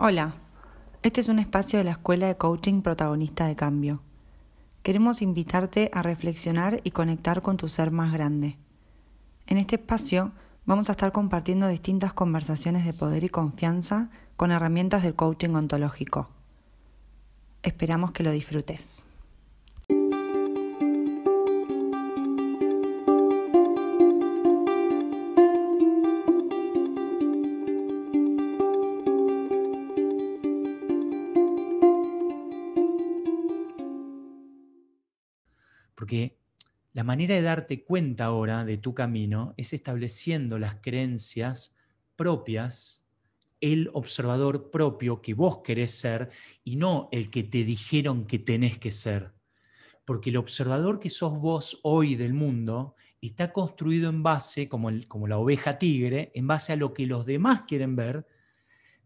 Hola, este es un espacio de la Escuela de Coaching Protagonista de Cambio. Queremos invitarte a reflexionar y conectar con tu ser más grande. En este espacio vamos a estar compartiendo distintas conversaciones de poder y confianza con herramientas del coaching ontológico. Esperamos que lo disfrutes. Manera de darte cuenta ahora de tu camino es estableciendo las creencias propias, el observador propio que vos querés ser y no el que te dijeron que tenés que ser. Porque el observador que sos vos hoy del mundo está construido en base, como, como la oveja tigre, en base a lo que los demás quieren ver,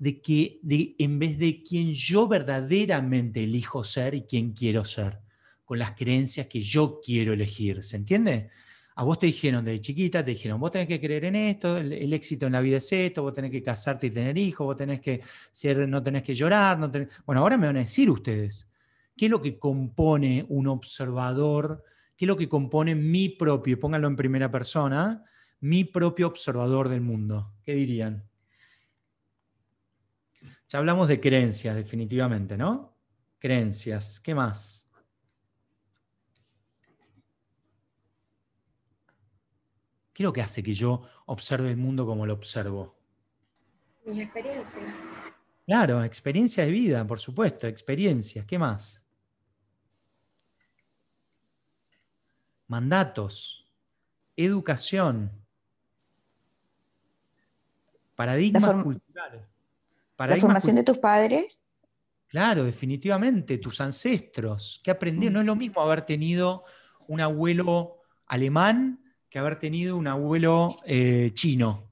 de que de, en vez de quien yo verdaderamente elijo ser y quién quiero ser con las creencias que yo quiero elegir. ¿Se entiende? A vos te dijeron de chiquita, te dijeron, vos tenés que creer en esto, el, éxito en la vida es esto, vos tenés que casarte y tener hijos, vos tenés que ser, no tenés que llorar. No Bueno, ahora me van a decir ustedes, ¿qué es lo que compone un observador? ¿Qué es lo que compone mi propio, pónganlo en primera persona, mi propio observador del mundo? ¿Qué dirían? Ya hablamos de creencias, definitivamente, ¿no? Creencias, ¿qué más? ¿Qué es lo que hace que yo observe el mundo como lo observo? Mis experiencias. Claro, experiencia de vida, por supuesto, experiencias. ¿Qué más? Mandatos, educación, paradigmas culturales. ¿La formación de tus padres? Claro, definitivamente, tus ancestros. ¿Qué aprendieron? Mm. No es lo mismo haber tenido un abuelo alemán que haber tenido un abuelo eh, chino.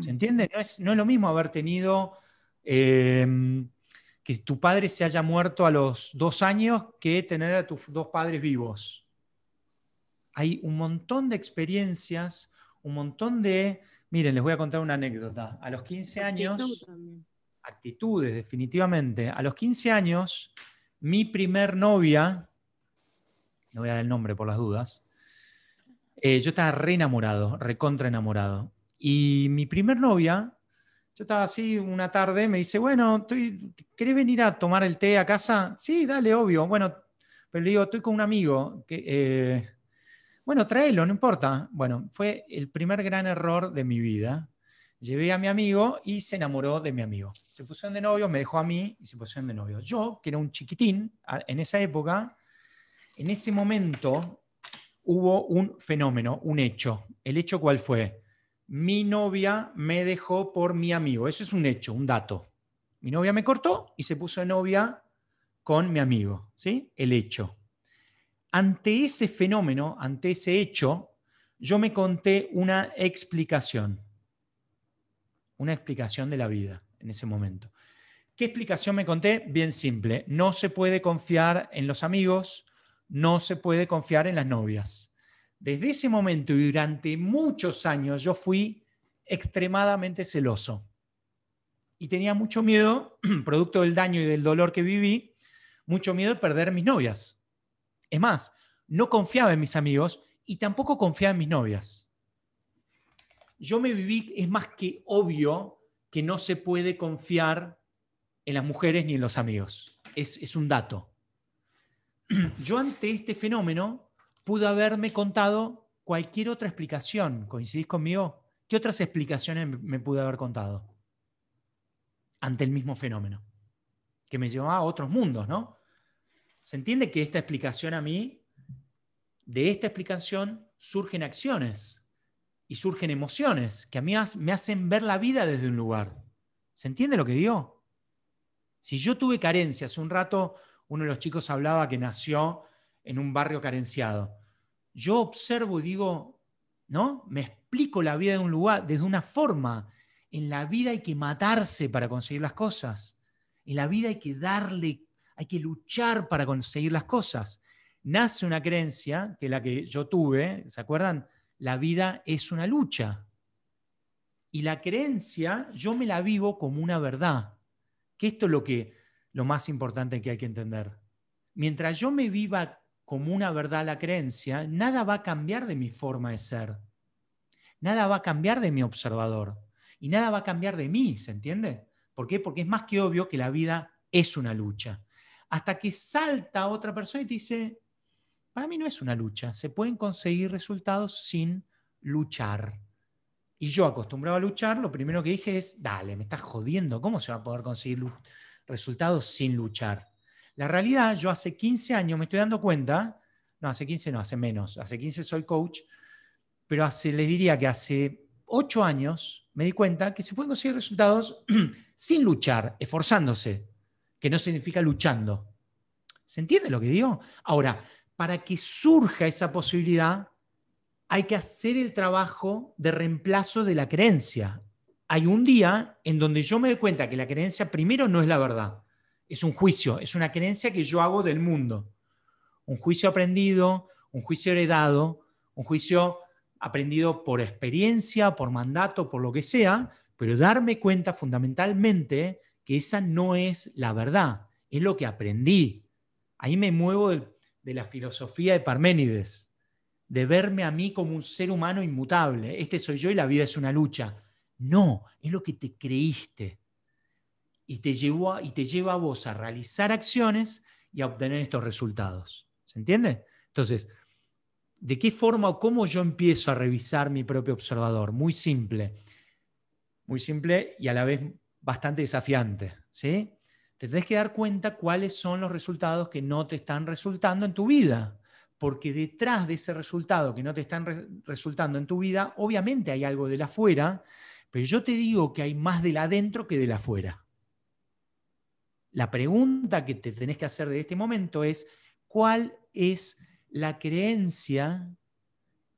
¿Se mm. entiende? No es, lo mismo haber tenido em, que tu padre se haya muerto a los dos años que tener a tus dos padres vivos. Hay un montón de experiencias, un montón de... Miren, les voy a contar una anécdota. A los 15 años... actitudes, definitivamente. A los 15 años, mi primer novia, no voy a dar el nombre por las dudas, eh, yo estaba re enamorado, recontra enamorado. Y mi primer novia, yo estaba así una tarde, me dice, bueno, estoy, ¿querés venir a tomar el té a casa? Sí, dale, obvio. Bueno, pero le digo, estoy con un amigo. Que, eh, bueno, tráelo, no importa. Bueno, fue el primer gran error de mi vida. Llevé a mi amigo y se enamoró de mi amigo. Se pusieron de novio, me dejó a mí y se pusieron de novio. Yo, que era un chiquitín en esa época, en ese momento hubo un fenómeno, un hecho. ¿El hecho cuál fue? Mi novia me dejó por mi amigo. Eso es un hecho, un dato. Mi novia me cortó y se puso de novia con mi amigo. ¿Sí? El hecho. Ante ese fenómeno, ante ese hecho, yo me conté una explicación. Una explicación de la vida en ese momento. ¿Qué explicación me conté? Bien simple. No se puede confiar en los amigos, no se puede confiar en las novias. Desde ese momento y durante muchos años yo fui extremadamente celoso y tenía mucho miedo, producto del daño y del dolor que viví, mucho miedo de perder mis novias. Es más, no confiaba en mis amigos y tampoco confiaba en mis novias. Yo me viví, es más que obvio que no se puede confiar en las mujeres ni en los amigos. Es, es un dato. yo ante este fenómeno pude haberme contado cualquier otra explicación. ¿Coincidís conmigo? ¿Qué otras explicaciones me pude haber contado ante el mismo fenómeno? Que me llevaba a otros mundos, ¿no? Se entiende que esta explicación a mí, de esta explicación surgen acciones y surgen emociones que a mí me hacen ver la vida desde un lugar. ¿Se entiende lo que digo? Si yo tuve carencia hace un rato, uno de los chicos hablaba que nació en un barrio carenciado. Yo observo y digo, ¿no? Me explico la vida de un lugar, desde una forma. En la vida hay que matarse para conseguir las cosas. En la vida hay que darle, hay que luchar para conseguir las cosas. Nace una creencia, que la que yo tuve, ¿se acuerdan? La vida es una lucha. Y la creencia yo me la vivo como una verdad. que esto es lo, que, lo más importante que hay que entender. Mientras yo me viva como una verdad la creencia, nada va a cambiar de mi forma de ser. Nada va a cambiar de mi observador. Y nada va a cambiar de mí, ¿se entiende? ¿Por qué? Porque es más que obvio que la vida es una lucha. Hasta que salta otra persona y te dice, para mí no es una lucha, se pueden conseguir resultados sin luchar. Y yo acostumbrado a luchar, lo primero que dije es, dale, me estás jodiendo, ¿cómo se va a poder conseguir resultados sin luchar? La realidad, yo hace 15 años me estoy dando cuenta, no, hace 15 no, hace menos, hace 15 soy coach, pero hace, les diría que hace 8 años me di cuenta que se pueden conseguir resultados sin luchar, esforzándose, que no significa luchando. ¿Se entiende lo que digo? Ahora, para que surja esa posibilidad, hay que hacer el trabajo de reemplazo de la creencia. Hay un día en donde yo me doy cuenta que la creencia primero no es la verdad, es un juicio, es una creencia que yo hago del mundo. Un juicio aprendido, un juicio heredado, un juicio aprendido por experiencia, por mandato, por lo que sea, pero darme cuenta fundamentalmente que esa no es la verdad, es lo que aprendí. Ahí me muevo de la filosofía de Parménides, de verme a mí como un ser humano inmutable. Este soy yo y la vida es una lucha. No, es lo que te creíste. Y te, llevó y te lleva a vos a realizar acciones y a obtener estos resultados. ¿Se entiende? Entonces, ¿de qué forma o cómo yo empiezo a revisar mi propio observador? Muy simple. Muy simple y a la vez bastante desafiante. ¿sí? te tenés que dar cuenta cuáles son los resultados que no te están resultando en tu vida. Porque detrás de ese resultado que no te están resultando en tu vida, obviamente hay algo de la afuera, pero yo te digo que hay más de la adentro que de la afuera. La pregunta que te tenés que hacer de este momento es, ¿cuál es la creencia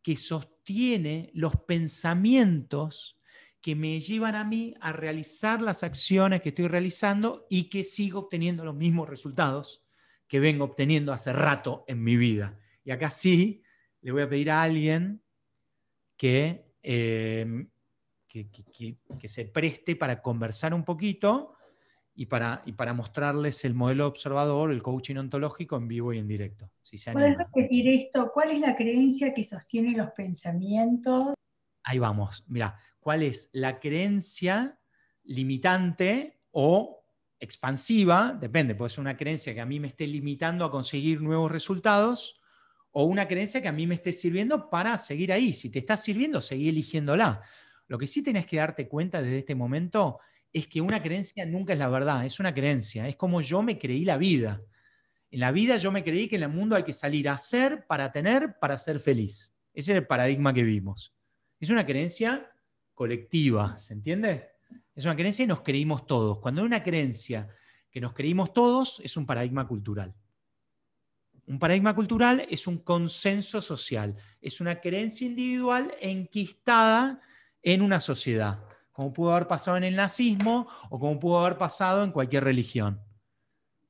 que sostiene los pensamientos que me llevan a mí a realizar las acciones que estoy realizando y que sigo obteniendo los mismos resultados que vengo obteniendo hace rato en mi vida. Y acá sí le voy a pedir a alguien que, eh, que, se preste para conversar un poquito y para, y para mostrarles el modelo observador, el coaching ontológico en vivo y en directo. Si ¿Puedes repetir esto? ¿Cuál es la creencia que sostiene los pensamientos? Ahí vamos. Mira, ¿cuál es la creencia limitante o expansiva? Depende, puede ser una creencia que a mí me esté limitando a conseguir nuevos resultados o una creencia que a mí me esté sirviendo para seguir ahí. Si te está sirviendo, seguí eligiéndola. Lo que sí tenés que darte cuenta desde este momento es que una creencia nunca es la verdad, es una creencia, es como yo me creí la vida. En la vida yo me creí que en el mundo hay que salir a ser, para tener, para ser feliz. Ese es el paradigma que vimos. Es una creencia colectiva, ¿se entiende? Es una creencia y nos creímos todos. Cuando hay una creencia que nos creímos todos, es un paradigma cultural. Un paradigma cultural es un consenso social, es una creencia individual enquistada en una sociedad, como pudo haber pasado en el nazismo o como pudo haber pasado en cualquier religión.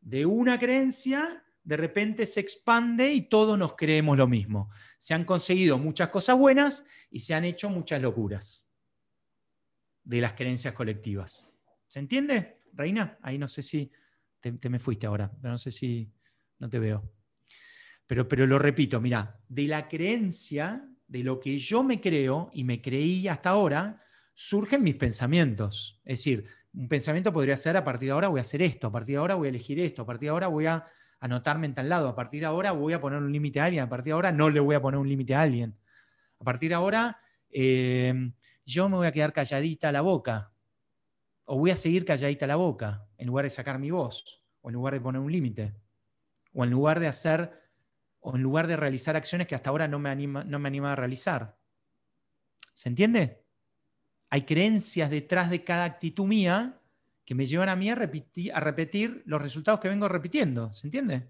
De una creencia de repente se expande y todos nos creemos lo mismo. Se han conseguido muchas cosas buenas y se han hecho muchas locuras de las creencias colectivas. ¿Se entiende, Reina? Ahí no sé si te, me fuiste ahora, pero no sé si no te veo. Pero, pero lo repito, mira, de la creencia, de lo que yo me creo y me creí hasta ahora, surgen mis pensamientos. Es decir, un pensamiento podría ser a partir de ahora voy a hacer esto, a partir de ahora voy a elegir esto, a partir de ahora voy a anotarme en tal lado. A partir de ahora voy a poner un límite a alguien, a partir de ahora no le voy a poner un límite a alguien. A partir de ahora eh, yo me voy a quedar calladita la boca. O voy a seguir calladita la boca en lugar de sacar mi voz, o en lugar de poner un límite, o en lugar de hacer, o en lugar de realizar acciones que hasta ahora no me anima, no me anima a realizar. ¿Se entiende? Hay creencias detrás de cada actitud mía que me llevan a mí a repetir, a repetir los resultados que vengo repitiendo. ¿Se entiende?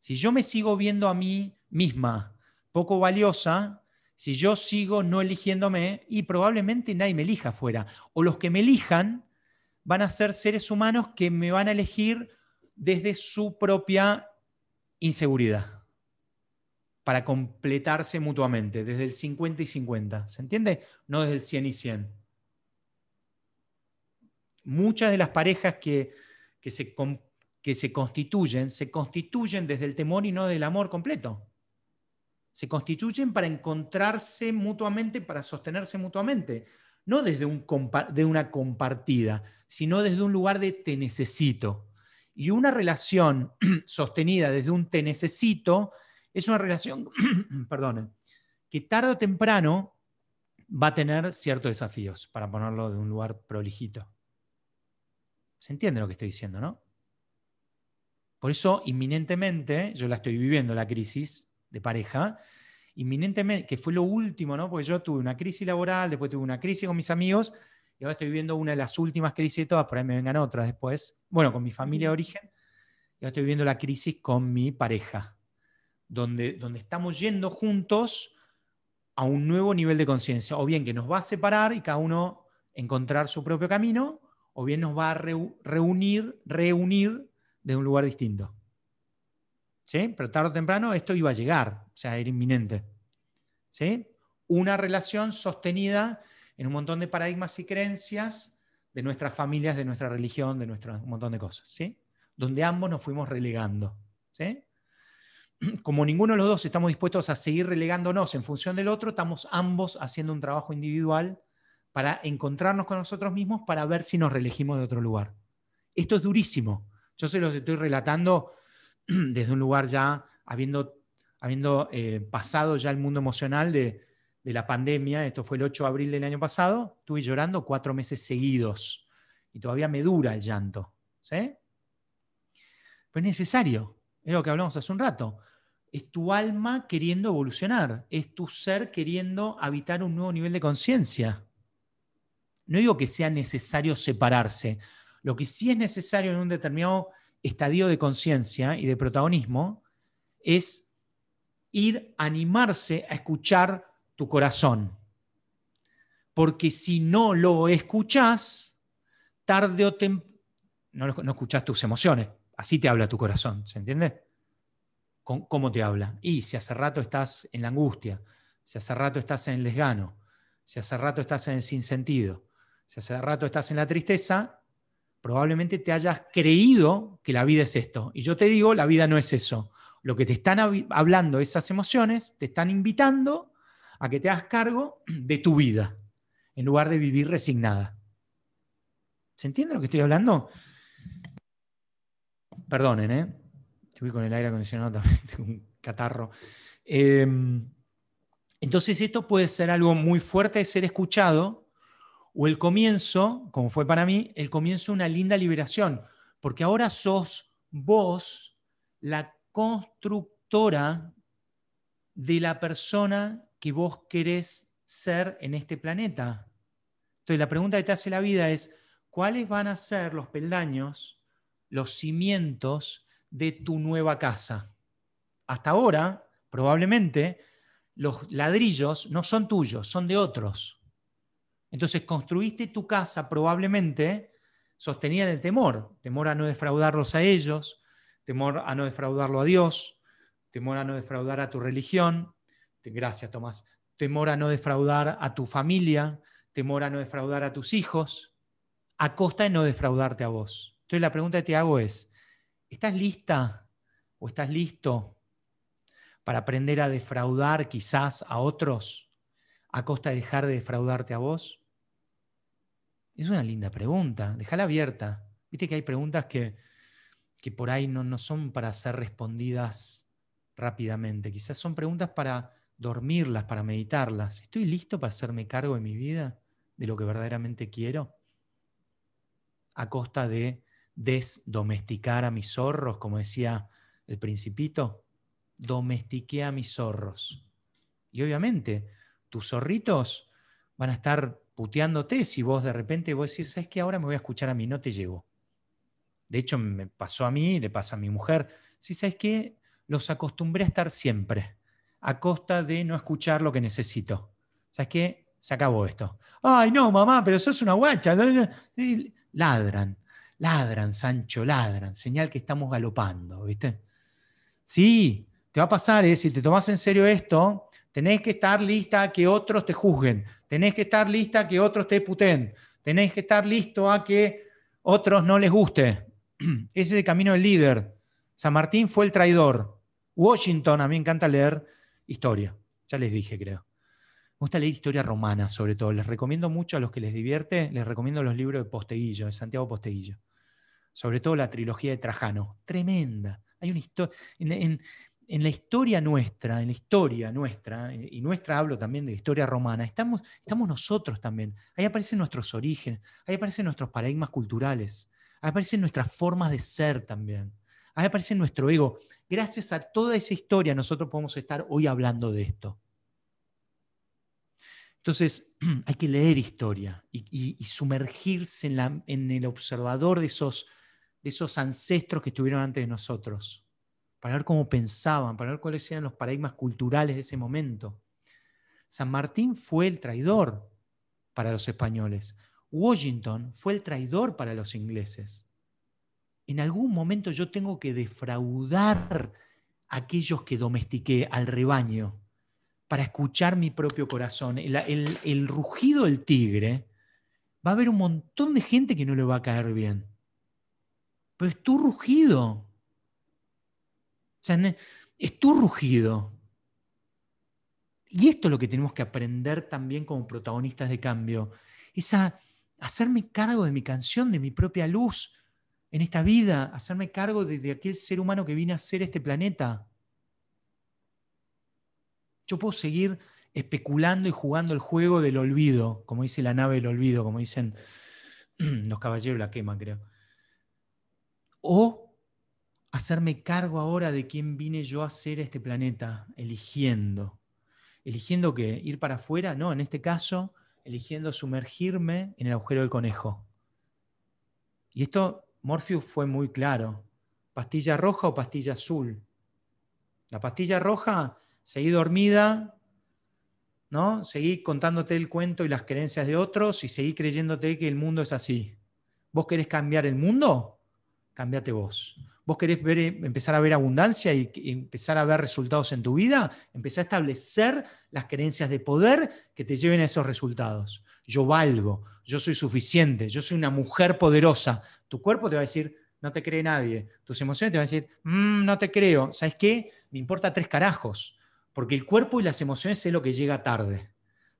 Si yo me sigo viendo a mí misma poco valiosa, si yo sigo no eligiéndome, y probablemente nadie me elija afuera, o los que me elijan van a ser seres humanos que me van a elegir desde su propia inseguridad, para completarse mutuamente, desde el 50 y 50. ¿Se entiende? No desde el 100 y 100. muchas de las parejas que, se, que se constituyen, se constituyen desde el temor y no del amor completo. Se constituyen para encontrarse mutuamente, para sostenerse mutuamente. No desde un, de una compartida, sino desde un lugar de te necesito. Y una relación sostenida desde un te necesito es una relación, perdonen, que tarde o temprano va a tener ciertos desafíos, para ponerlo de un lugar prolijito. ¿Se entiende lo que estoy diciendo, no? Por eso, inminentemente, yo la estoy viviendo, la crisis de pareja, inminentemente, que fue lo último, ¿no? Porque yo tuve una crisis laboral, después tuve una crisis con mis amigos, y ahora estoy viviendo una de las últimas crisis de todas, por ahí me vengan otras después, bueno, con mi familia de origen, y ahora estoy viviendo la crisis con mi pareja, donde, donde estamos yendo juntos a un nuevo nivel de conciencia, o bien que nos va a separar y cada uno encontrar su propio camino, o bien nos va a reunir, reunir de un lugar distinto. ¿Sí? Pero tarde o temprano esto iba a llegar, o sea, era inminente. ¿Sí? Una relación sostenida en un montón de paradigmas y creencias de nuestras familias, de nuestra religión, de nuestro, un montón de cosas, ¿sí? Donde ambos nos fuimos relegando, ¿sí? Como ninguno de los dos estamos dispuestos a seguir relegándonos en función del otro, estamos ambos haciendo un trabajo individual para encontrarnos con nosotros mismos para ver si nos reelegimos de otro lugar. Esto es durísimo. Yo se los estoy relatando desde un lugar ya habiendo, habiendo eh, pasado ya el mundo emocional de, de la pandemia, esto fue el 8 de abril del año pasado, estuve llorando cuatro meses seguidos y todavía me dura el llanto. ¿sí? Pues es necesario, es lo que hablamos hace un rato. Es tu alma queriendo evolucionar, es tu ser queriendo habitar un nuevo nivel de conciencia. No digo que sea necesario separarse, lo que sí es necesario en un determinado estadio de conciencia y de protagonismo es ir a animarse a escuchar tu corazón. Porque si no lo escuchas, tarde o temprano, no, no tus emociones, así te habla tu corazón, ¿se entiende? ¿Cómo te habla? Y si hace rato estás en la angustia, si hace rato estás en el desgano, si hace rato estás en el sinsentido, si hace rato estás en la tristeza, probablemente te hayas creído que la vida es esto. Y yo te digo, la vida no es eso. Lo que te están hablando esas emociones, te están invitando a que te hagas cargo de tu vida, en lugar de vivir resignada. ¿Se entiende lo que estoy hablando? Perdonen, ¿eh? Estoy con el aire acondicionado también, tengo un catarro. Em, entonces esto puede ser algo muy fuerte de ser escuchado, o el comienzo, como fue para mí, el comienzo de una linda liberación, porque ahora sos vos la constructora de la persona que vos querés ser en este planeta. Entonces la pregunta que te hace la vida es, ¿cuáles van a ser los peldaños, los cimientos de tu nueva casa? Hasta ahora, probablemente, los ladrillos no son tuyos, son de otros. Entonces construiste tu casa probablemente sostenida en el temor, temor a no defraudarlos a ellos, temor a no defraudarlo a Dios, temor a no defraudar a tu religión, Gracias, Tomás. Temor a no defraudar a tu familia, temor a no defraudar a tus hijos, a costa de no defraudarte a vos. Entonces la pregunta que te hago es, ¿estás lista o estás listo para aprender a defraudar quizás a otros a costa de dejar de defraudarte a vos? Es una linda pregunta, déjala abierta. Viste que hay preguntas que, que por ahí no, no son para ser respondidas rápidamente, quizás son preguntas para dormirlas, para meditarlas. ¿Estoy listo para hacerme cargo de mi vida, de lo que verdaderamente quiero? A costa de desdomesticar a mis zorros, como decía el principito, domestiqué a mis zorros. Y obviamente, tus zorritos van a estar puteándote si vos de repente vos decís, ¿sabes qué? Ahora me voy a escuchar a mí, no te llevo. De hecho, me pasó a mí, le pasa a mi mujer. Si sabes qué, los acostumbré a estar siempre a costa de no escuchar lo que necesito. ¿Sabes qué? Se acabó esto. Ay, no, mamá, pero sos una guacha. Ladran, ladran, Sancho, ladran. Señal que estamos galopando, ¿viste? Sí, te va a pasar, ¿eh? si te tomas en serio esto, tenés que estar lista a que otros te juzguen, tenés que estar lista a que otros te puten, tenés que estar listo a que Otros no les guste. Ese es el camino del líder. San Martín fue el traidor. Washington, a mí me encanta leer historia. Ya les dije, creo. Me gusta leer historia romana, sobre todo. Les recomiendo mucho a los que les divierte, les recomiendo los libros de Posteguillo, de Santiago Posteguillo. Sobre todo la trilogía de Trajano. Tremenda. Hay una historia. En, la historia nuestra, en la historia nuestra, y nuestra hablo también de la historia romana, estamos, estamos nosotros también. Ahí aparecen nuestros orígenes, ahí aparecen nuestros paradigmas culturales, ahí aparecen nuestras formas de ser también. Ahí aparece nuestro ego. Gracias a toda esa historia nosotros podemos estar hoy hablando de esto. Entonces, hay que leer historia y, sumergirse en, el observador de esos, de esos ancestros que estuvieron antes de nosotros, para ver cómo pensaban, para ver cuáles eran los paradigmas culturales de ese momento. San Martín fue el traidor para los españoles. Washington fue el traidor para los ingleses en algún momento yo tengo que defraudar a aquellos que domestiqué al rebaño para escuchar mi propio corazón. El, rugido del tigre, va a haber un montón de gente que no le va a caer bien. Pero es tu rugido. O sea, es tu rugido. Y esto es lo que tenemos que aprender también como protagonistas de cambio. Es a hacerme cargo de mi canción, de mi propia luz, en esta vida, hacerme cargo de, aquel ser humano que vine a ser este planeta. Yo puedo seguir especulando y jugando el juego del olvido, como dice la nave del olvido, como dicen los caballeros la quema, creo. O hacerme cargo ahora de quién vine yo a ser este planeta, eligiendo. ¿Eligiendo que ¿Ir para afuera? No, en este caso, eligiendo sumergirme en el agujero del conejo. Y esto Morpheus fue muy claro. ¿Pastilla roja o pastilla azul? La pastilla roja, seguí dormida, ¿no? Seguí contándote el cuento y las creencias de otros y seguí creyéndote que el mundo es así. ¿Vos querés cambiar el mundo? Cambiate vos. ¿Vos querés ver, empezar a ver abundancia y, y empezar a ver resultados en tu vida? Empezá a establecer las creencias de poder que te lleven a esos resultados. Yo valgo, yo soy suficiente, yo soy una mujer poderosa, tu cuerpo te va a decir, no te cree nadie. Tus emociones te van a decir, mm, no te creo. ¿Sabes qué? Me importa tres carajos. Porque el cuerpo y las emociones es lo que llega tarde.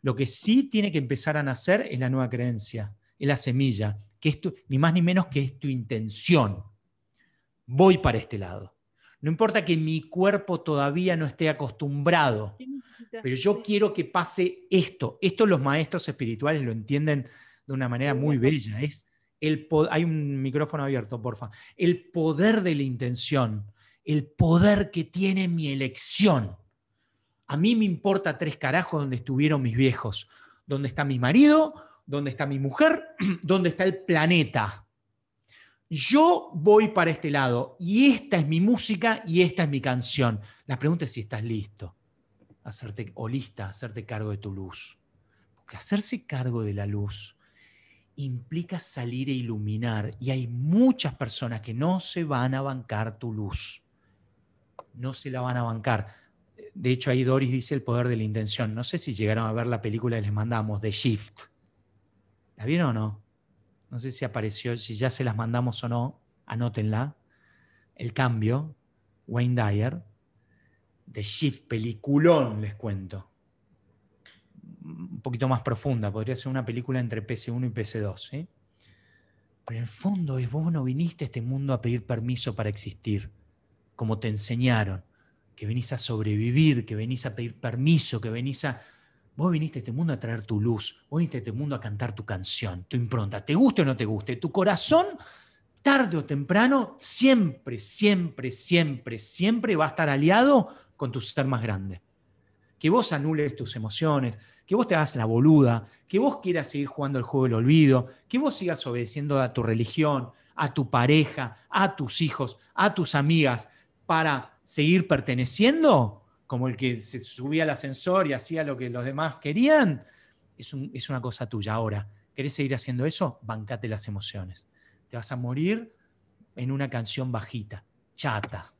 Lo que sí tiene que empezar a nacer es la nueva creencia, es la semilla, que es ni más ni menos que es tu intención. Voy para este lado. No importa que mi cuerpo todavía no esté acostumbrado, pero yo quiero que pase esto. Esto los maestros espirituales lo entienden de una manera muy bella. Es hay un micrófono abierto, porfa. El poder de la intención, el poder que tiene mi elección. A mí me importa tres carajos donde estuvieron mis viejos, dónde está mi marido, dónde está mi mujer, dónde está el planeta. Yo voy para este lado y esta es mi música y esta es mi canción. La pregunta es si estás listo hacerte, o lista hacerte cargo de tu luz. Porque hacerse cargo de la luz implica salir e iluminar. Y hay muchas personas que no se van a bancar tu luz. No se la van a bancar. De hecho, ahí Doris dice el poder de la intención. No sé si llegaron a ver la película que les mandamos, de Shift. ¿La vieron o no? No sé si apareció, si ya se las mandamos o no. Anótenla. El cambio, Wayne Dyer. De Shift, peliculón, les cuento un poquito más profunda, podría ser una película entre PC1 y PC2. Pero en el fondo es vos no viniste a este mundo a pedir permiso para existir, como te enseñaron, que venís a sobrevivir, que venís a pedir permiso, que venís a... Vos viniste a este mundo a traer tu luz, vos viniste a este mundo a cantar tu canción, tu impronta, te guste o no te guste, tu corazón, tarde o temprano, siempre, siempre, siempre, siempre va a estar aliado con tu ser más grande. Que vos anules tus emociones, que vos te hagas la boluda, que vos quieras seguir jugando el juego del olvido, que vos sigas obedeciendo a tu religión, a tu pareja, a tus hijos, a tus amigas, para seguir perteneciendo, como el que se subía al ascensor y hacía lo que los demás querían, es, es una cosa tuya. Ahora, ¿querés seguir haciendo eso? Bancate las emociones. Te vas a morir en una canción bajita, chata.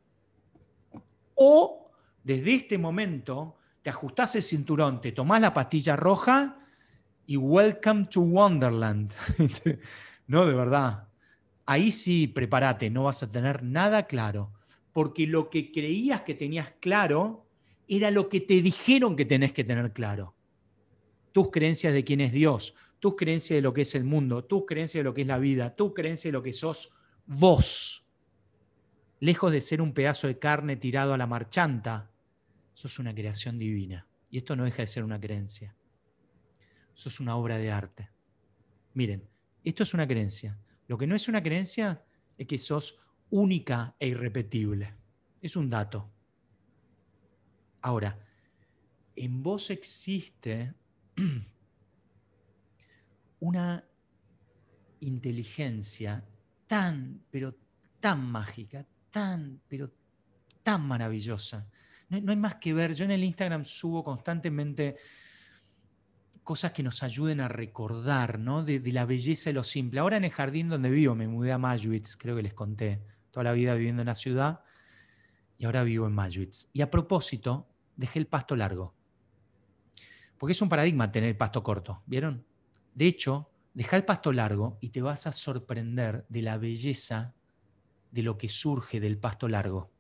O desde este momento te ajustás el cinturón, te tomás la pastilla roja y welcome to Wonderland. no, de verdad. ahí sí, prepárate, no vas a tener nada claro, porque lo que creías que tenías claro era lo que te dijeron que tenés que tener claro. Tus creencias de quién es Dios, tus creencias de lo que es el mundo, tus creencias de lo que es la vida, tus creencias de lo que sos vos. Lejos de ser un pedazo de carne tirado a la marchanta, sos una creación divina. Y esto no deja de ser una creencia. Sos una obra de arte. Miren, esto es una creencia. Lo que no es una creencia es que sos única e irrepetible. Es un dato. Ahora, en vos existe una inteligencia tan, pero tan mágica, tan, pero tan maravillosa. No, hay más que ver. Yo en el Instagram subo constantemente cosas que nos ayuden a recordar, ¿no? De, la belleza de lo simple. Ahora en el jardín donde vivo, me mudé a Majwitz, creo que les conté, toda la vida viviendo en la ciudad, y ahora vivo en Majwitz. Y a propósito, dejé el pasto largo. Porque es un paradigma tener el pasto corto, ¿vieron? De hecho, deja el pasto largo y te vas a sorprender de la belleza de lo que surge del pasto largo.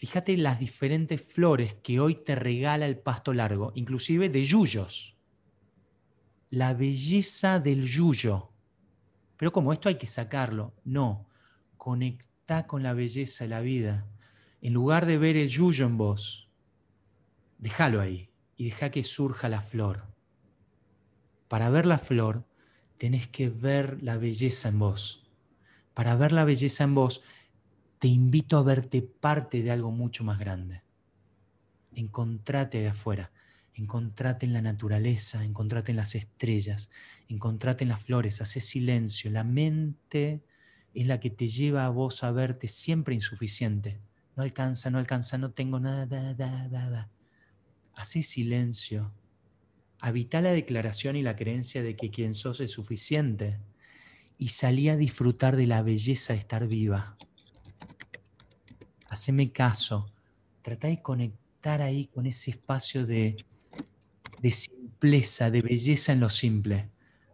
Fíjate las diferentes flores que hoy te regala el pasto largo, inclusive de yuyos. La belleza del yuyo. Pero como esto hay que sacarlo, no. Conecta con la belleza de la vida. En lugar de ver el yuyo en vos, déjalo ahí y deja que surja la flor. Para ver la flor, tenés que ver la belleza en vos. Para ver la belleza en vos, te invito a verte parte de algo mucho más grande. Encontrate de afuera, encontrate en la naturaleza, encontrate en las estrellas, encontrate en las flores, hace silencio. La mente es la que te lleva a vos a verte siempre insuficiente. No alcanza, no alcanza, no tengo nada, nada, nada. Hacé silencio. Habita la declaración y la creencia de que quien sos es suficiente. Y salí a disfrutar de la belleza de estar viva. Haceme caso. Trata de conectar ahí con ese espacio de, de simpleza, de belleza en lo simple.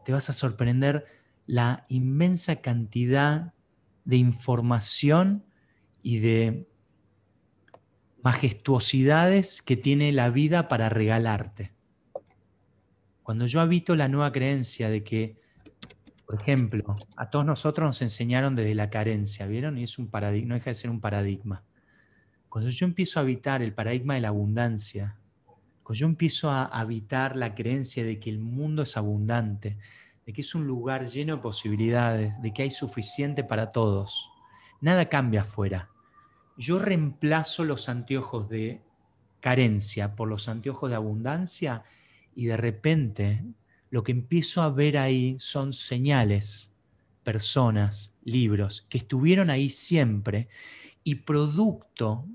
Te vas a sorprender la inmensa cantidad de información y de majestuosidades que tiene la vida para regalarte. Cuando yo habito la nueva creencia de que, por ejemplo, a todos nosotros nos enseñaron desde la carencia, ¿vieron? Y es un paradigma, no deja de ser un paradigma. Cuando yo empiezo a habitar el paradigma de la abundancia, cuando yo empiezo a habitar la creencia de que el mundo es abundante, de que es un lugar lleno de posibilidades, de que hay suficiente para todos, nada cambia afuera yo reemplazo los anteojos de carencia por los anteojos de abundancia y de repente lo que empiezo a ver ahí son señales, personas, libros que estuvieron ahí siempre y producto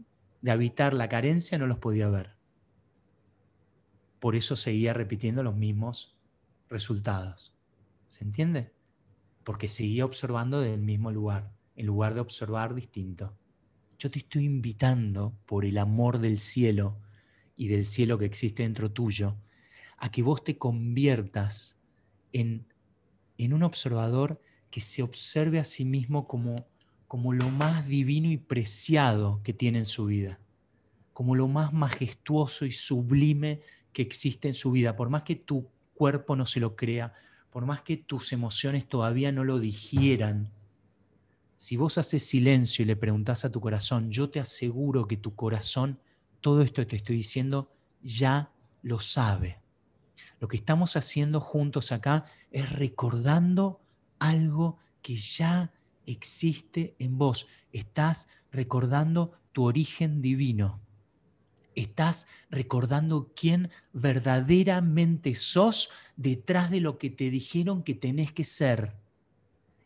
de habitar la carencia no los podía ver. Por eso seguía repitiendo los mismos resultados. ¿Se entiende? Porque seguía observando del mismo lugar, en lugar de observar distinto yo te estoy invitando por el amor del cielo y del cielo que existe dentro tuyo, a que vos te conviertas en, en un observador que se observe a sí mismo como, como lo más divino y preciado que tiene en su vida, como lo más majestuoso y sublime que existe en su vida, por más que tu cuerpo no se lo crea, por más que tus emociones todavía no lo digieran, si vos haces silencio y le preguntás a tu corazón, yo te aseguro que tu corazón, todo esto que te estoy diciendo, ya lo sabe. Lo que estamos haciendo juntos acá es recordando algo que ya existe en vos. Estás recordando tu origen divino. Estás recordando quién verdaderamente sos detrás de lo que te dijeron que tenés que ser.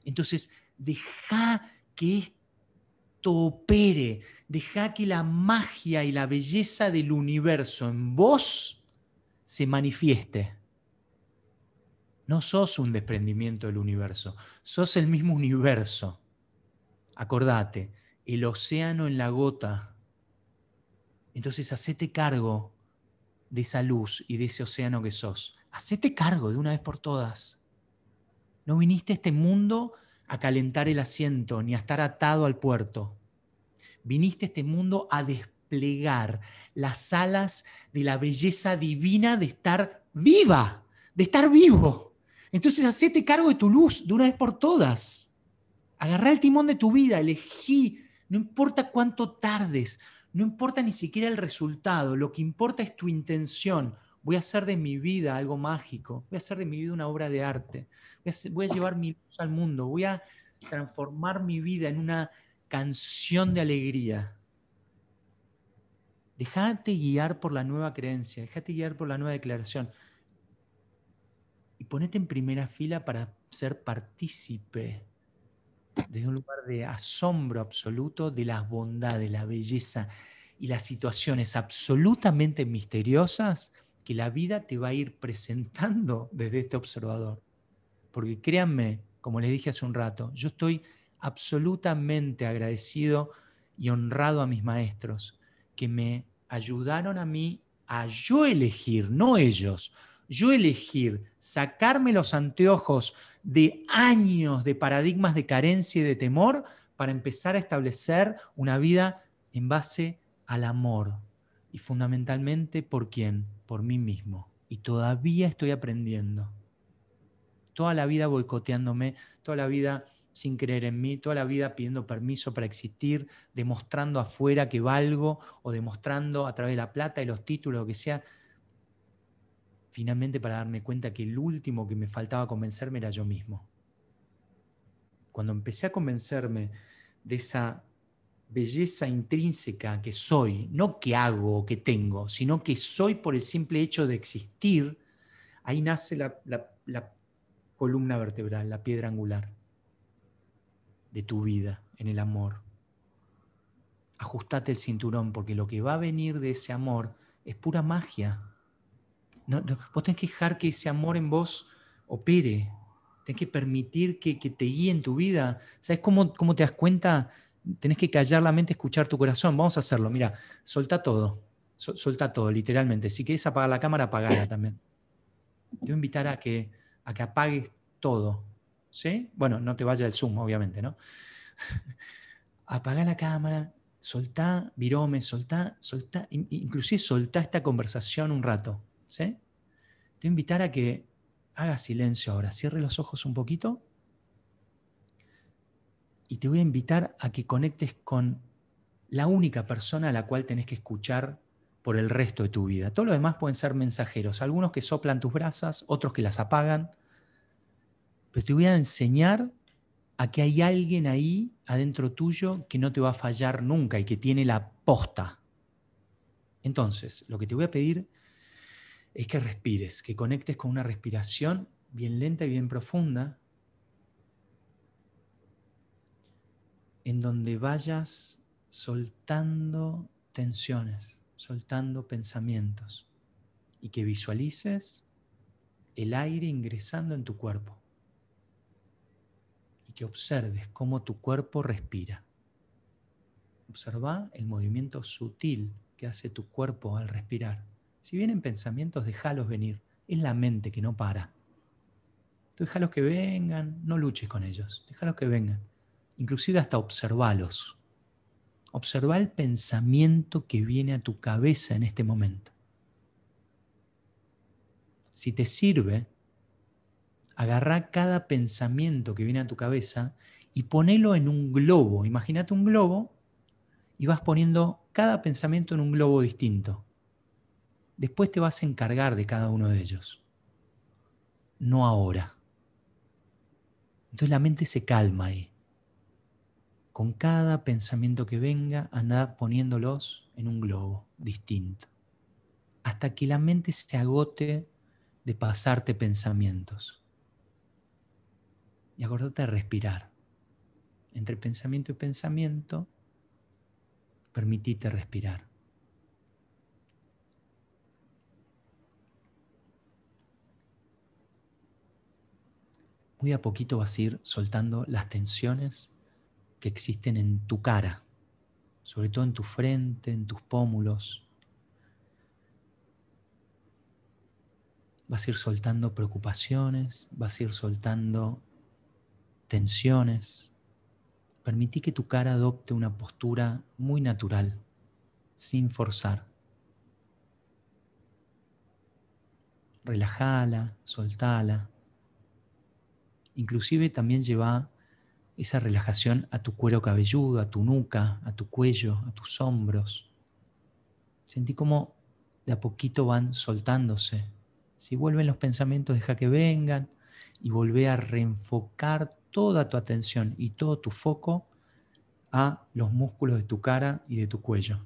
Entonces, deja que esto opere, deja que la magia y la belleza del universo en vos se manifieste. No sos un desprendimiento del universo, sos el mismo universo. Acordate, el océano en la gota. Entonces, hacete cargo de esa luz y de ese océano que sos. Hacete cargo de una vez por todas. No viniste a este mundo a calentar el asiento ni a estar atado al puerto. Viniste a este mundo a las alas de la belleza divina de estar viva, de estar vivo. Entonces, hacete cargo de tu luz de una vez por todas. Agarrá el timón de tu vida, elegí, no importa cuánto tardes, no importa ni siquiera el resultado, lo que importa es tu intención. Voy a hacer de mi vida algo mágico, voy a hacer de mi vida una obra de arte, voy a, llevar mi luz al mundo, voy a transformar mi vida en una canción de alegría. Déjate guiar por la nueva creencia, déjate guiar por la nueva declaración. Y ponete en primera fila para ser partícipe desde un lugar de asombro absoluto de la bondad, de la belleza y las situaciones absolutamente misteriosas que la vida te va a ir presentando desde este observador. Porque créanme, como les dije hace un rato, yo estoy absolutamente agradecido y honrado a mis maestros que me ayudaron a mí a yo elegir, no ellos, yo elegir sacarme los anteojos de años de paradigmas de carencia y de temor para empezar a establecer una vida en base al amor. Y fundamentalmente, ¿por quién? Por mí mismo. Y todavía estoy aprendiendo. Toda la vida boicoteándome, toda la vida sin creer en mí, toda la vida pidiendo permiso para existir, demostrando afuera que valgo o demostrando a través de la plata y los títulos, lo que sea, finalmente para darme cuenta que el último que me faltaba convencerme era yo mismo. Cuando empecé a convencerme de esa belleza intrínseca que soy, no que hago o que tengo, sino que soy por el simple hecho de existir, ahí nace la, la columna vertebral, la piedra angular de tu vida en el amor. Ajustate el cinturón porque lo que va a venir de ese amor es pura magia no, vos tenés que dejar que ese amor en vos opere. Tenés que permitir que, te guíe en tu vida. ¿Sabes cómo, cómo te das cuenta? Tenés que callar la mente, escuchar tu corazón. Vamos a hacerlo. Mira, solta todo. solta todo, literalmente. Si quieres apagar la cámara, apagala también. Te voy a invitar que, a que apagues todo. ¿Sí? Bueno, no te vaya el Zoom, obviamente, ¿no? Apaga la cámara, soltá virome, soltá, soltá, inclusive soltá esta conversación un rato. ¿sí? Te voy a invitar a que hagas silencio ahora, cierre los ojos un poquito y te voy a invitar a que conectes con la única persona a la cual tenés que escuchar por el resto de tu vida. Todo lo demás pueden ser mensajeros, algunos que soplan tus brasas, otros que las apagan, pero te voy a enseñar a que hay alguien ahí adentro tuyo que no te va a fallar nunca y que tiene la posta. Entonces, lo que te voy a pedir es que respires, que conectes con una respiración bien lenta y bien profunda, en donde vayas soltando tensiones, soltando pensamientos, y que visualices el aire ingresando en tu cuerpo, que observes cómo tu cuerpo respira. Observa el movimiento sutil que hace tu cuerpo al respirar. Si vienen pensamientos, déjalos venir. Es la mente que no para. Tú déjalos que vengan, no luches con ellos, déjalos que vengan. Inclusive hasta observalos. Observa el pensamiento que viene a tu cabeza en este momento. Si te sirve, agarra cada pensamiento que viene a tu cabeza y ponelo en un globo. Imagínate un globo y vas poniendo cada pensamiento en un globo distinto. Después te vas a encargar de cada uno de ellos. No ahora. Entonces la mente se calma ahí. Con cada pensamiento que venga, anda poniéndolos en un globo distinto. Hasta que la mente se agote de pasarte pensamientos. Y acordate de respirar. Entre pensamiento y pensamiento, permitite respirar. muy a poquito vas a ir soltando las tensiones que existen en tu cara, sobre todo en tu frente, en tus pómulos. Vas a ir soltando preocupaciones, vas a ir soltando tensiones. Permití que tu cara adopte una postura muy natural, sin forzar. Relajala, soltala. Inclusive también lleva esa relajación a tu cuero cabelludo, a tu nuca, a tu cuello, a tus hombros. Sentí como de a poquito van soltándose. Si vuelven los pensamientos, deja que vengan y volvé a reenfocar toda tu atención y todo tu foco a los músculos de tu cara y de tu cuello.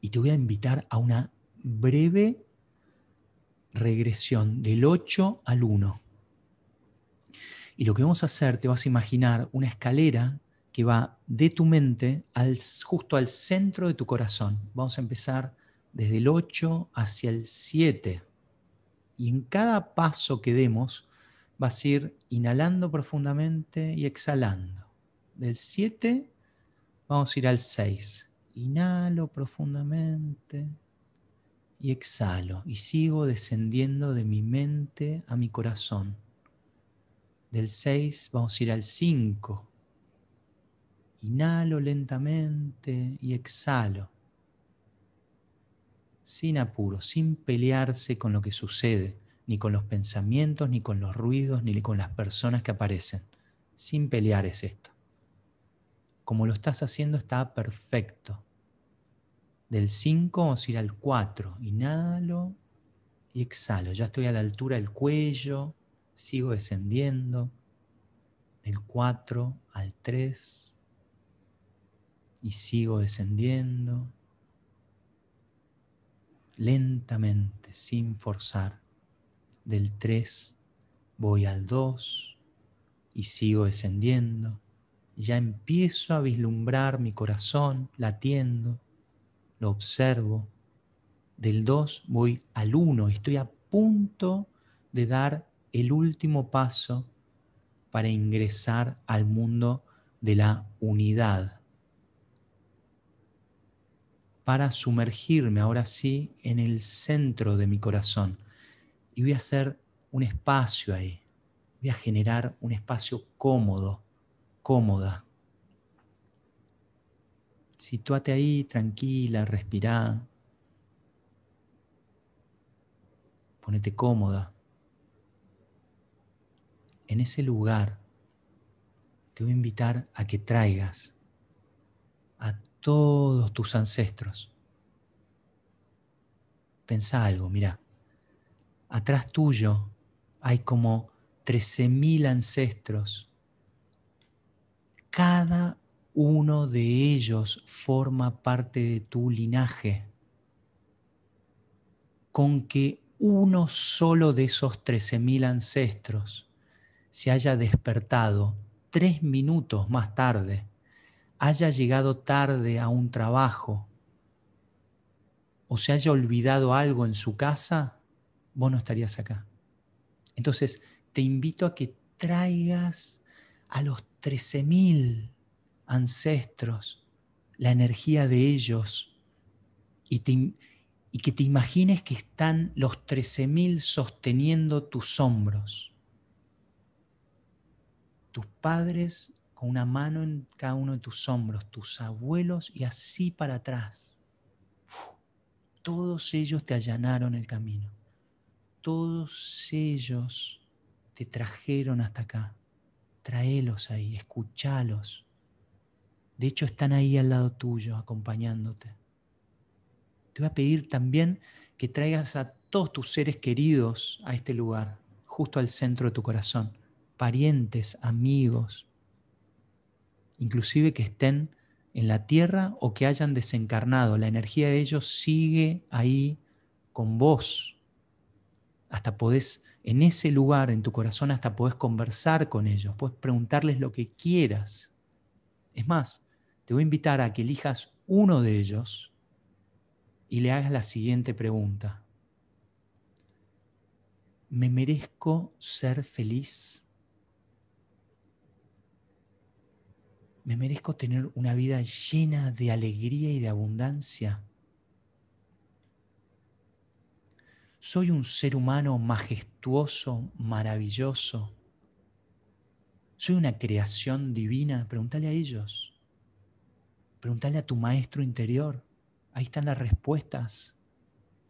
Y te voy a invitar a una breve regresión del 8 al 1. Y lo que vamos a hacer, te vas a imaginar una escalera que va de tu mente al, justo al centro de tu corazón. Vamos a empezar desde el 8 hacia el 7. Y en cada paso que demos, vas a ir inhalando profundamente y exhalando. Del 7 vamos a ir al 6. Inhalo profundamente y exhalo y sigo descendiendo de mi mente a mi corazón. Del 6 vamos a ir al 5. Inhalo lentamente y exhalo. Sin apuro, sin pelearse con lo que sucede, ni con los pensamientos, ni con los ruidos, ni con las personas que aparecen. Sin pelear es esto. Como lo estás haciendo está perfecto. Del 5 vamos a ir al 4. Inhalo y exhalo. Ya estoy a la altura del cuello. Sigo descendiendo. Del 4 al 3. Y sigo descendiendo. Lentamente, sin forzar. Del 3 voy al 2 y sigo descendiendo. Ya empiezo a vislumbrar mi corazón latiendo lo observo. Del 2 voy al 1, estoy a punto de dar el último paso para ingresar al mundo de la unidad, para sumergirme ahora sí en el centro de mi corazón. Y voy a hacer un espacio ahí, voy a generar un espacio cómodo, cómoda, Sitúate ahí tranquila, respirá. Ponete cómoda. En ese lugar te voy a invitar a que traigas todos tus ancestros. Pensa algo, mira. Atrás tuyo hay como 13.000 ancestros. Cada uno de ellos forma parte de tu linaje, con que uno solo de esos 13.000 ancestros se haya despertado tres minutos más tarde, haya llegado tarde a un trabajo o se haya olvidado algo en su casa, vos no estarías acá. Entonces, te invito a que traigas a los 13.000 ancestros, la energía de ellos, y, que te imagines que están los 13.000 sosteniendo tus hombros. Tus padres una mano en cada uno de tus hombros, tus abuelos y así para atrás. Todos ellos te allanaron el camino. Todos ellos te trajeron hasta acá. Traelos ahí, escuchalos. De hecho, están ahí al lado tuyo, acompañándote. Te voy a pedir también que traigas a todos tus seres queridos a este lugar, justo al centro de tu corazón, parientes, amigos, inclusive que estén en la tierra o que hayan desencarnado. La energía de ellos sigue ahí con vos. Hasta podés, en ese lugar, en tu corazón, hasta podés conversar con ellos, puedes preguntarles lo que quieras. Es más, te voy a invitar a que elijas uno de ellos y le hagas la siguiente pregunta. ¿Me merezco ser feliz? ¿Me merezco tener una vida llena de alegría y de abundancia? Soy un ser humano majestuoso, maravilloso. Soy una creación divina. Pregúntale a ellos. Pregúntale a tu maestro interior. Ahí están las respuestas.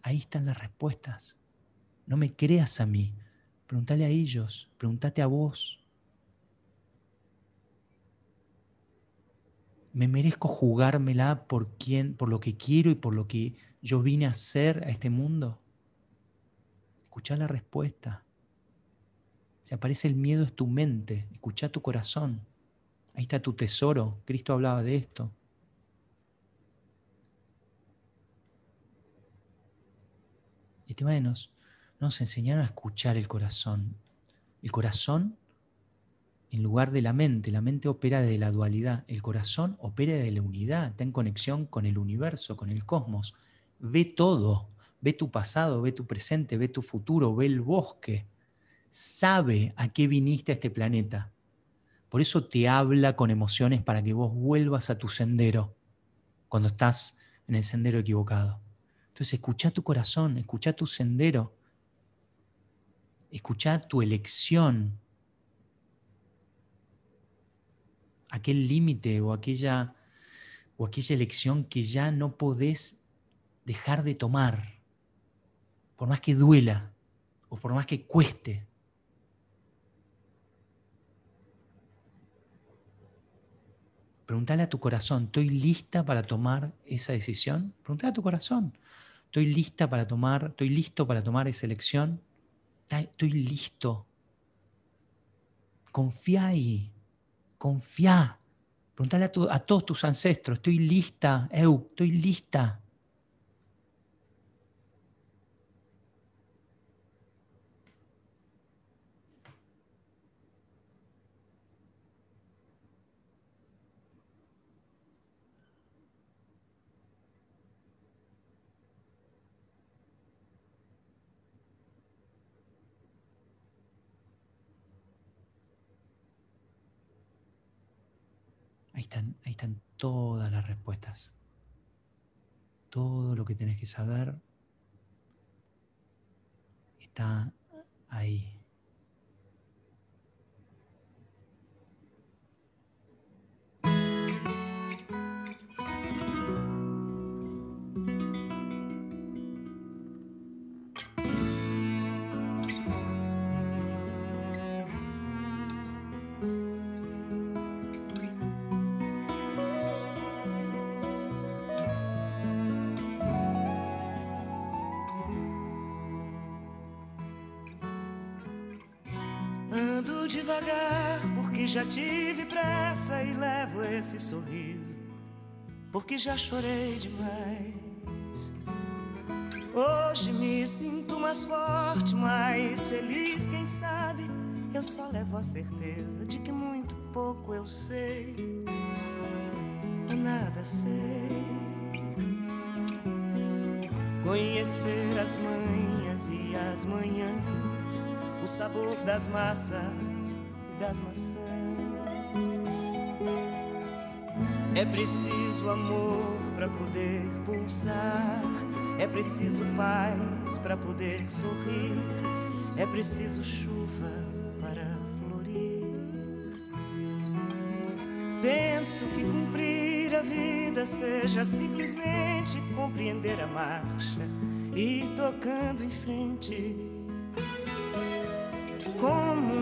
Ahí están las respuestas. No me creas a mí. Pregúntale a ellos. Pregúntate a vos. ¿Me merezco jugármela por quién, por lo que quiero y por lo que yo vine a hacer a este mundo? Escucha la respuesta. Si aparece el miedo es tu mente, escucha tu corazón. Ahí está tu tesoro. Cristo hablaba de esto. Y te nos, nos enseñaron a escuchar el corazón. El corazón en lugar de la mente. La mente opera de la dualidad, el corazón opera de la unidad, está en conexión con el universo, con el cosmos. Ve todo, ve tu pasado, ve tu presente, ve tu futuro, ve el bosque. Sabe a qué viniste a este planeta. Por eso te habla con emociones para que vos vuelvas a tu sendero cuando estás en el sendero equivocado. Entonces escucha tu corazón, escucha tu sendero, escucha tu elección, aquel límite o aquella, o aquella elección que ya no podés dejar de tomar, por más que duela o por más que cueste. Preguntale a tu corazón, ¿estoy lista para tomar esa decisión? Preguntale a tu corazón, ¿estoy lista para tomar, estoy listo para tomar esa elección? ¿Estoy listo? Confía ahí, confía. Preguntale a, todos tus ancestros, estoy lista, Eu, estoy lista. Están, ahí están todas las respuestas. Todo lo que tenés que saber está ahí. Já tive pressa e levo esse sorriso, porque já chorei demais. Hoje me sinto mais forte, mais feliz, quem sabe? Eu só levo a certeza de que muito pouco eu sei, nada sei. Conhecer as manhas e as manhãs, o sabor das massas das maçãs. É preciso amor para poder pulsar, é preciso paz para poder sorrir, é preciso chuva para florir. Penso que cumprir a vida seja simplesmente compreender a marcha e tocando em frente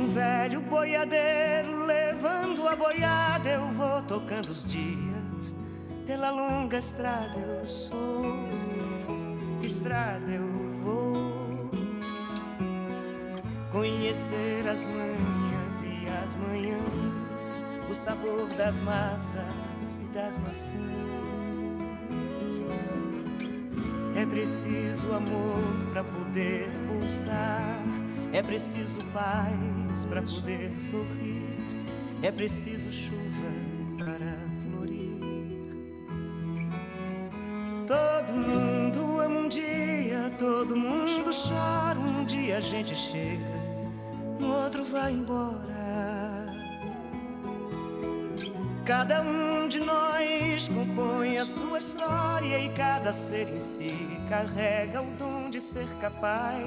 um velho boiadeiro levando a boiada, eu vou tocando os dias. Pela longa estrada eu sou, estrada eu vou. Conhecer as manhãs e as manhãs, o sabor das massas e das maçãs. É preciso amor para poder pulsar é preciso paz para poder sorrir, é preciso chuva para florir. Todo mundo ama um dia, todo mundo chora. Um dia a gente chega, no outro vai embora. Cada um de nós compõe a sua história e cada ser em si carrega o dom de ser capaz